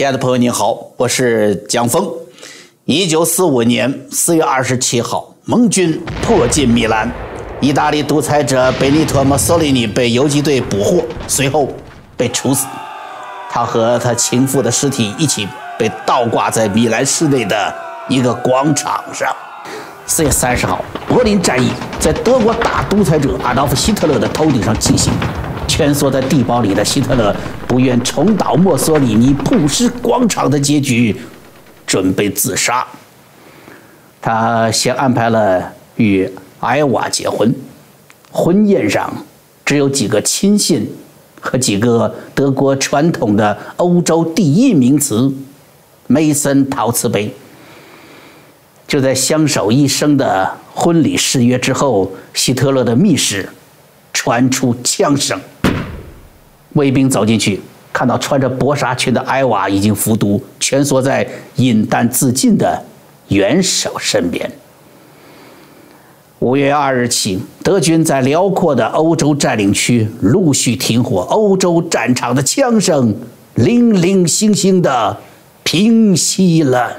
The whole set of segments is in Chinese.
亲爱的朋友，你好，我是蒋峰。一九四五年四月二十七号，盟军迫近米兰，意大利独裁者贝尼托·墨索里尼被游击队捕获，随后被处死。他和他情妇的尸体一起被倒挂在米兰市内的一个广场上。四月三十号，柏林战役在德国大独裁者阿道夫·希特勒的头顶上进行。蜷缩在地堡里的希特勒不愿重蹈墨索里尼布什广场的结局，准备自杀。他先安排了与艾娃结婚，婚宴上只有几个亲信和几个德国传统的欧洲第一名词——梅森陶瓷杯。就在相守一生的婚礼誓约之后，希特勒的密室传出枪声。卫兵走进去，看到穿着薄纱裙的艾娃已经服毒，蜷缩在饮弹自尽的元首身边。五月二日起，德军在辽阔的欧洲占领区陆续停火，欧洲战场的枪声零零星星的平息了。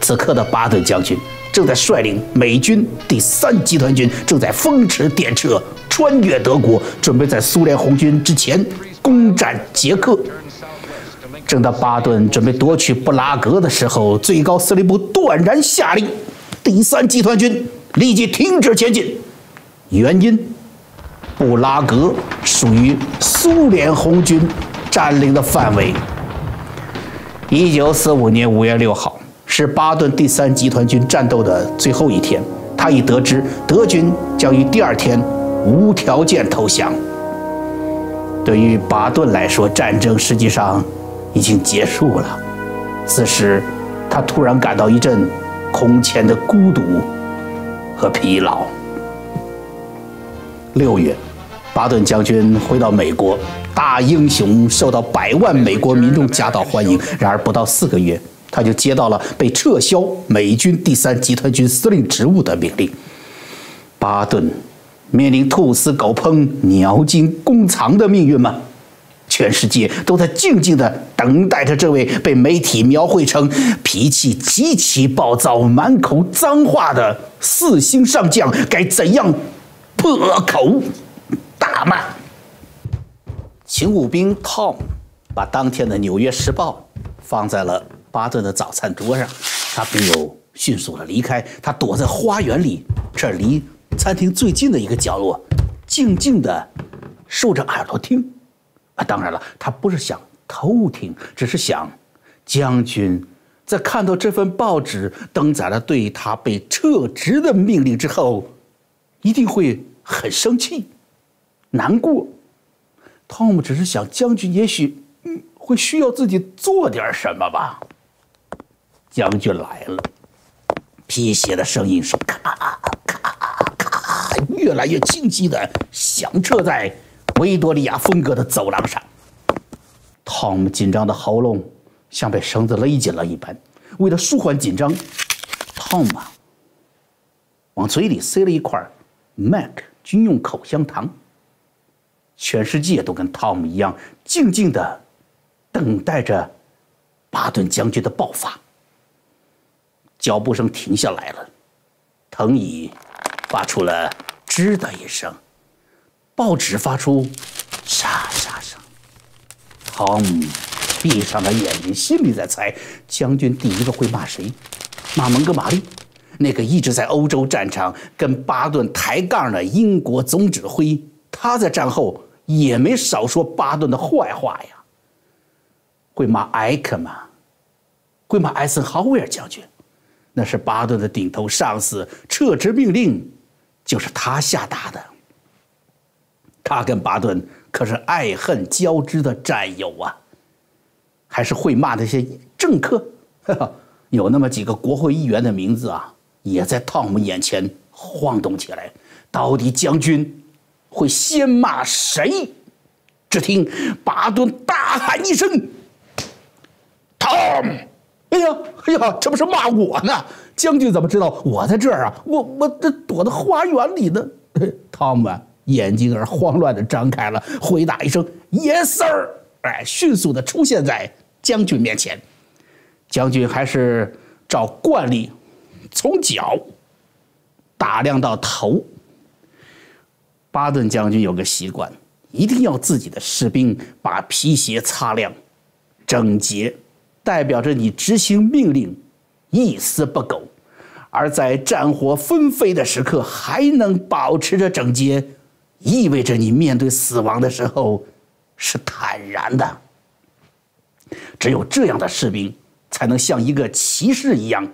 此刻的巴顿将军正在率领美军第三集团军，正在风驰电掣。穿越德国，准备在苏联红军之前攻占捷克。正当巴顿准备夺取布拉格的时候，最高司令部断然下令，第三集团军立即停止前进。原因，布拉格属于苏联红军占领的范围。一九四五年五月六号是巴顿第三集团军战斗的最后一天，他已得知德军将于第二天。无条件投降。对于巴顿来说，战争实际上已经结束了。此时，他突然感到一阵空前的孤独和疲劳。六月，巴顿将军回到美国，大英雄受到百万美国民众夹道欢迎。然而，不到四个月，他就接到了被撤销美军第三集团军司令职务的命令。巴顿。面临兔死狗烹、鸟尽弓藏的命运吗？全世界都在静静地等待着这位被媒体描绘成脾气极其暴躁、满口脏话的四星上将该怎样破口大骂。勤务兵 Tom 把当天的《纽约时报》放在了巴顿的早餐桌上，他并又迅速地离开，他躲在花园里，这离。餐厅最近的一个角落，静静地竖着耳朵听。啊，当然了，他不是想偷听，只是想，将军在看到这份报纸登载了对他被撤职的命令之后，一定会很生气、难过。汤姆只是想，将军也许会需要自己做点什么吧。将军来了，皮鞋的声音是咔。越来越清晰地响彻在维多利亚风格的走廊上。汤姆紧张的喉咙像被绳子勒紧了一般。为了舒缓紧张，汤姆往嘴里塞了一块 Mac 军用口香糖。全世界都跟汤姆一样，静静地等待着巴顿将军的爆发。脚步声停下来了，藤椅发出了。吱的一声，报纸发出沙沙声。汤姆闭上了眼睛，心里在猜：将军第一个会骂谁？骂蒙哥马利，那个一直在欧洲战场跟巴顿抬杠的英国总指挥。他在战后也没少说巴顿的坏话呀。会骂艾克吗？会骂艾森豪威尔将军？那是巴顿的顶头上司，撤职命令。就是他下达的。他跟巴顿可是爱恨交织的战友啊，还是会骂那些政客，有那么几个国会议员的名字啊，也在汤姆眼前晃动起来。到底将军会先骂谁？只听巴顿大喊一声：“Tom！” 哎呀，哎呀，这不是骂我呢？将军怎么知道我在这儿啊？我我这躲在花园里呢。汤姆眼睛儿慌乱的张开了，回答一声：“Yes, sir。”哎，迅速的出现在将军面前。将军还是照惯例，从脚打量到头。巴顿将军有个习惯，一定要自己的士兵把皮鞋擦亮、整洁，代表着你执行命令一丝不苟；而在战火纷飞的时刻还能保持着整洁，意味着你面对死亡的时候是坦然的。只有这样的士兵，才能像一个骑士一样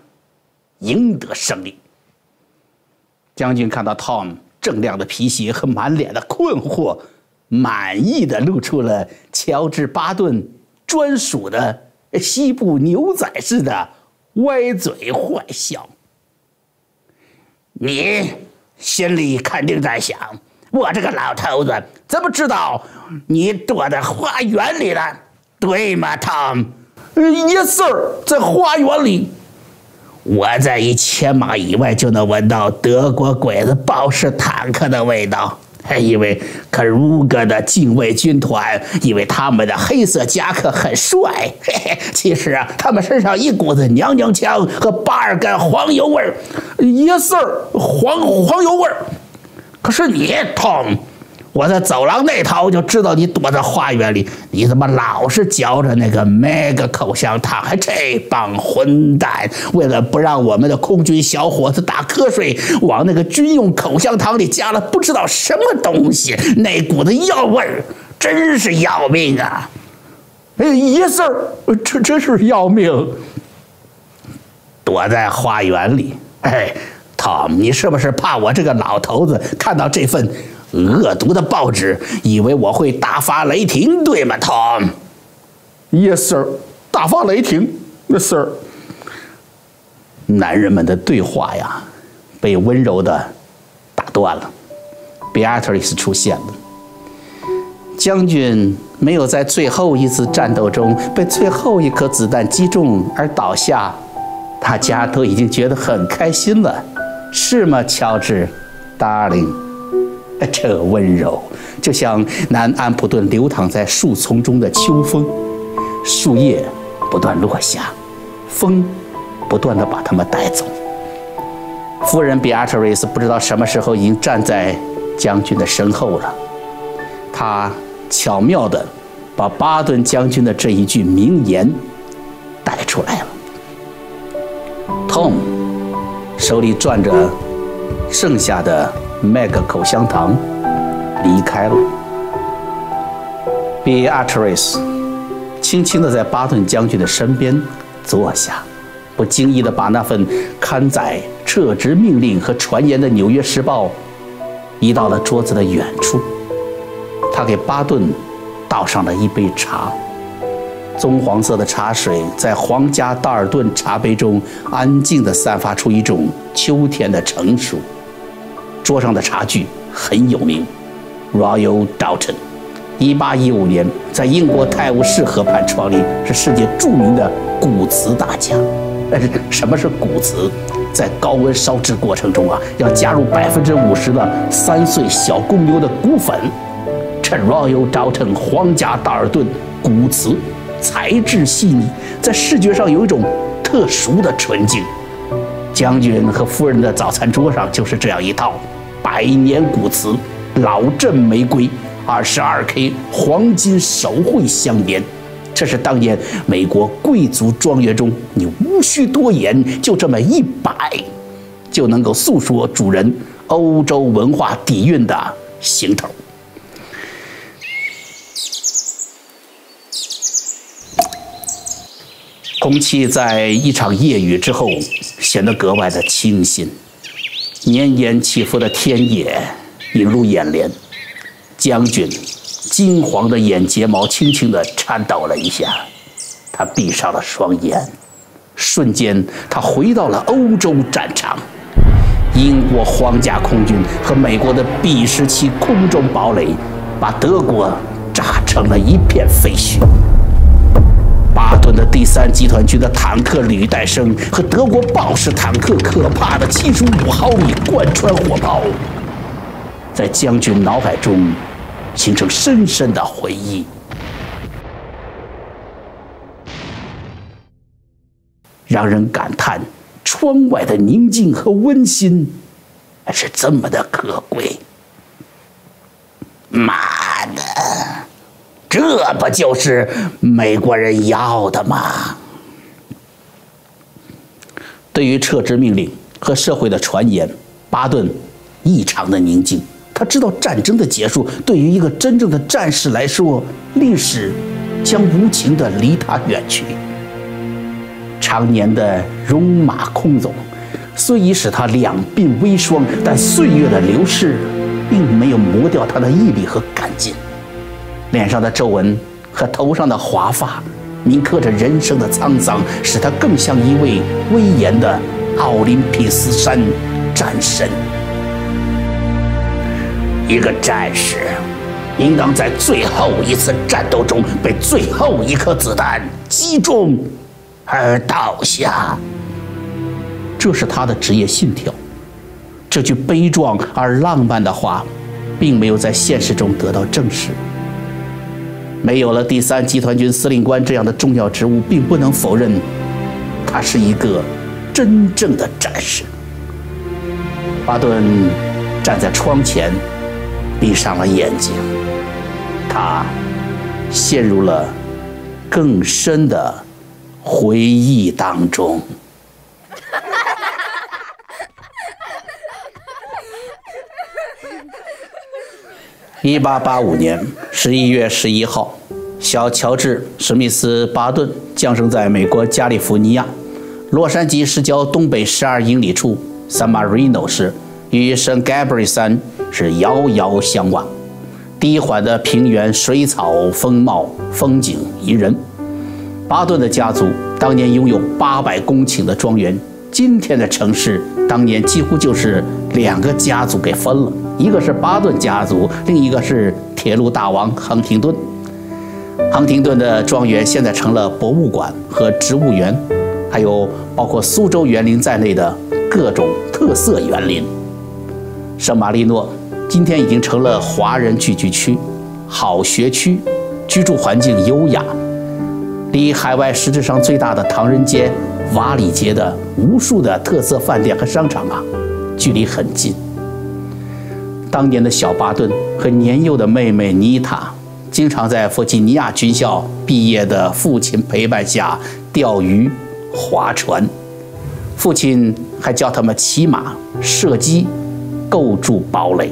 赢得胜利。将军看到 Tom。锃亮的皮鞋和满脸的困惑，满意的露出了乔治·巴顿专属的西部牛仔似的歪嘴坏笑。你心里肯定在想：我这个老头子怎么知道你躲在花园里了？对吗，Tom？Yes, sir，在花园里。我在一千码以外就能闻到德国鬼子豹式坦克的味道，因为克鲁格的禁卫军团，因为他们的黑色夹克很帅。嘿嘿，其实啊，他们身上一股子娘娘腔和巴尔干黄油味儿。Yes, sir，黄黄油味儿。可是你，Tom。我在走廊那头就知道你躲在花园里，你怎么老是嚼着那个 Meg 口香糖？还这帮混蛋，为了不让我们的空军小伙子打瞌睡，往那个军用口香糖里加了不知道什么东西，那股子药味儿真是要命啊！哎，Yes，这真是要命。躲在花园里，哎，Tom，你是不是怕我这个老头子看到这份？恶毒的报纸以为我会大发雷霆，对吗，Tom？Yes, sir。大发雷霆，Yes, sir。男人们的对话呀，被温柔的打断了。Beatrice 出现了。将军没有在最后一次战斗中被最后一颗子弹击中而倒下，大家都已经觉得很开心了，是吗，乔治，Darling？这温柔，就像南安普顿流淌在树丛中的秋风，树叶不断落下，风不断的把它们带走。夫人比阿特瑞斯不知道什么时候已经站在将军的身后了，他巧妙的把巴顿将军的这一句名言带出来了。Tom 手里攥着剩下的。麦克口香糖离开了。Beatrice 轻轻地在巴顿将军的身边坐下，不经意地把那份刊载撤职命令和传言的《纽约时报》移到了桌子的远处。他给巴顿倒上了一杯茶，棕黄色的茶水在皇家道尔顿茶杯中安静地散发出一种秋天的成熟。桌上的茶具很有名，Royal Dalton，一八一五年在英国泰晤士河畔创立，是世界著名的古瓷大家。但是什么是古瓷？在高温烧制过程中啊，要加入百分之五十的三岁小公牛的骨粉。这 Royal Dalton 皇家道尔顿古瓷材质细腻，在视觉上有一种特殊的纯净。将军和夫人的早餐桌上就是这样一套。百年古瓷老镇玫瑰二十二 K 黄金手绘香烟，这是当年美国贵族庄园中，你无需多言，就这么一摆，就能够诉说主人欧洲文化底蕴的行头。空气在一场夜雨之后显得格外的清新。绵延起伏的天野映入眼帘，将军金黄的眼睫毛轻轻地颤抖了一下，他闭上了双眼，瞬间他回到了欧洲战场，英国皇家空军和美国的 B 十七空中堡垒把德国炸成了一片废墟。巴顿的第三集团军的坦克履带声和德国豹式坦克可怕的七十五毫米贯穿火炮，在将军脑海中形成深深的回忆，让人感叹窗外的宁静和温馨还是这么的可贵。妈的！这不就是美国人要的吗？对于撤职命令和社会的传言，巴顿异常的宁静。他知道战争的结束对于一个真正的战士来说，历史将无情的离他远去。常年的戎马倥偬，虽已使他两鬓微霜，但岁月的流逝并没有磨掉他的毅力和干劲。脸上的皱纹和头上的华发，铭刻着人生的沧桑，使他更像一位威严的奥林匹斯山战神。一个战士应当在最后一次战斗中被最后一颗子弹击中而倒下，这是他的职业信条。这句悲壮而浪漫的话，并没有在现实中得到证实。没有了第三集团军司令官这样的重要职务，并不能否认他是一个真正的战士。巴顿站在窗前。闭上了眼睛，他陷入了更深的回忆当中。一八八五年十一月十一号，小乔治·史密斯·巴顿降生在美国加利福尼亚洛杉矶市郊东北十二英里处 San Marino 市，与圣 Gabriel 山。是遥遥相望，低缓的平原，水草丰茂，风景宜人。巴顿的家族当年拥有八百公顷的庄园，今天的城市当年几乎就是两个家族给分了，一个是巴顿家族，另一个是铁路大王亨廷顿。亨廷顿的庄园现在成了博物馆和植物园，还有包括苏州园林在内的各种特色园林。圣马力诺。今天已经成了华人聚居区，好学区，居住环境优雅，离海外实质上最大的唐人街、瓦里街的无数的特色饭店和商场啊，距离很近。当年的小巴顿和年幼的妹妹妮塔，经常在弗吉尼亚军校毕业的父亲陪伴下钓鱼、划船，父亲还教他们骑马、射击、构筑堡垒。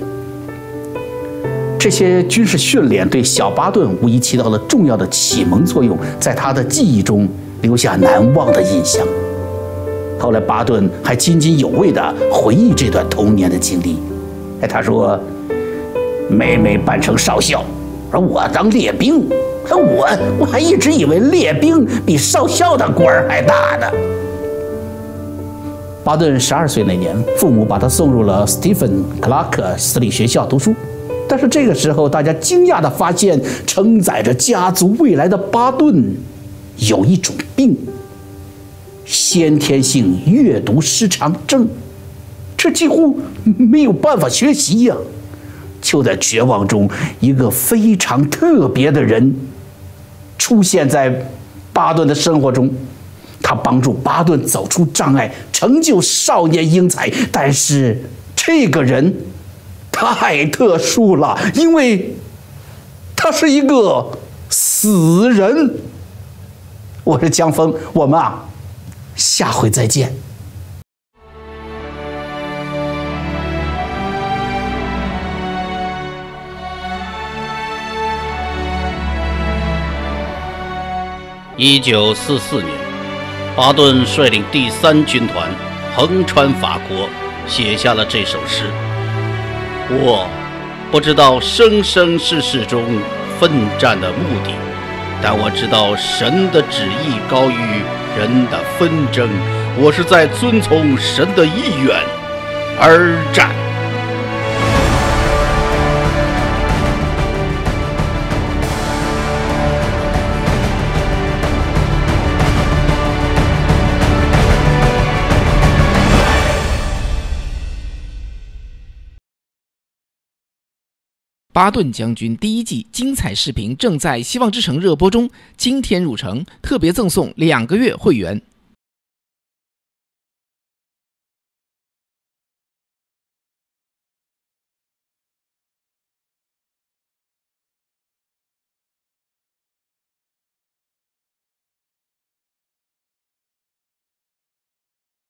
这些军事训练对小巴顿无疑起到了重要的启蒙作用，在他的记忆中留下难忘的印象。后来，巴顿还津津有味地回忆这段童年的经历。哎，他说：“妹妹扮成少校，而我当列兵。我我还一直以为列兵比少校的官儿还大呢。”巴顿十二岁那年，父母把他送入了斯蒂芬·克拉克私立学校读书。但是这个时候，大家惊讶地发现，承载着家族未来的巴顿有一种病——先天性阅读失常症，这几乎没有办法学习呀！就在绝望中，一个非常特别的人出现在巴顿的生活中，他帮助巴顿走出障碍，成就少年英才。但是这个人……太特殊了，因为他是一个死人。我是江峰，我们啊，下回再见。一九四四年，巴顿率领第三军团横穿法国，写下了这首诗。我不知道生生世世中奋战的目的，但我知道神的旨意高于人的纷争。我是在遵从神的意愿而战。巴顿将军第一季精彩视频正在希望之城热播中，今天入城特别赠送两个月会员。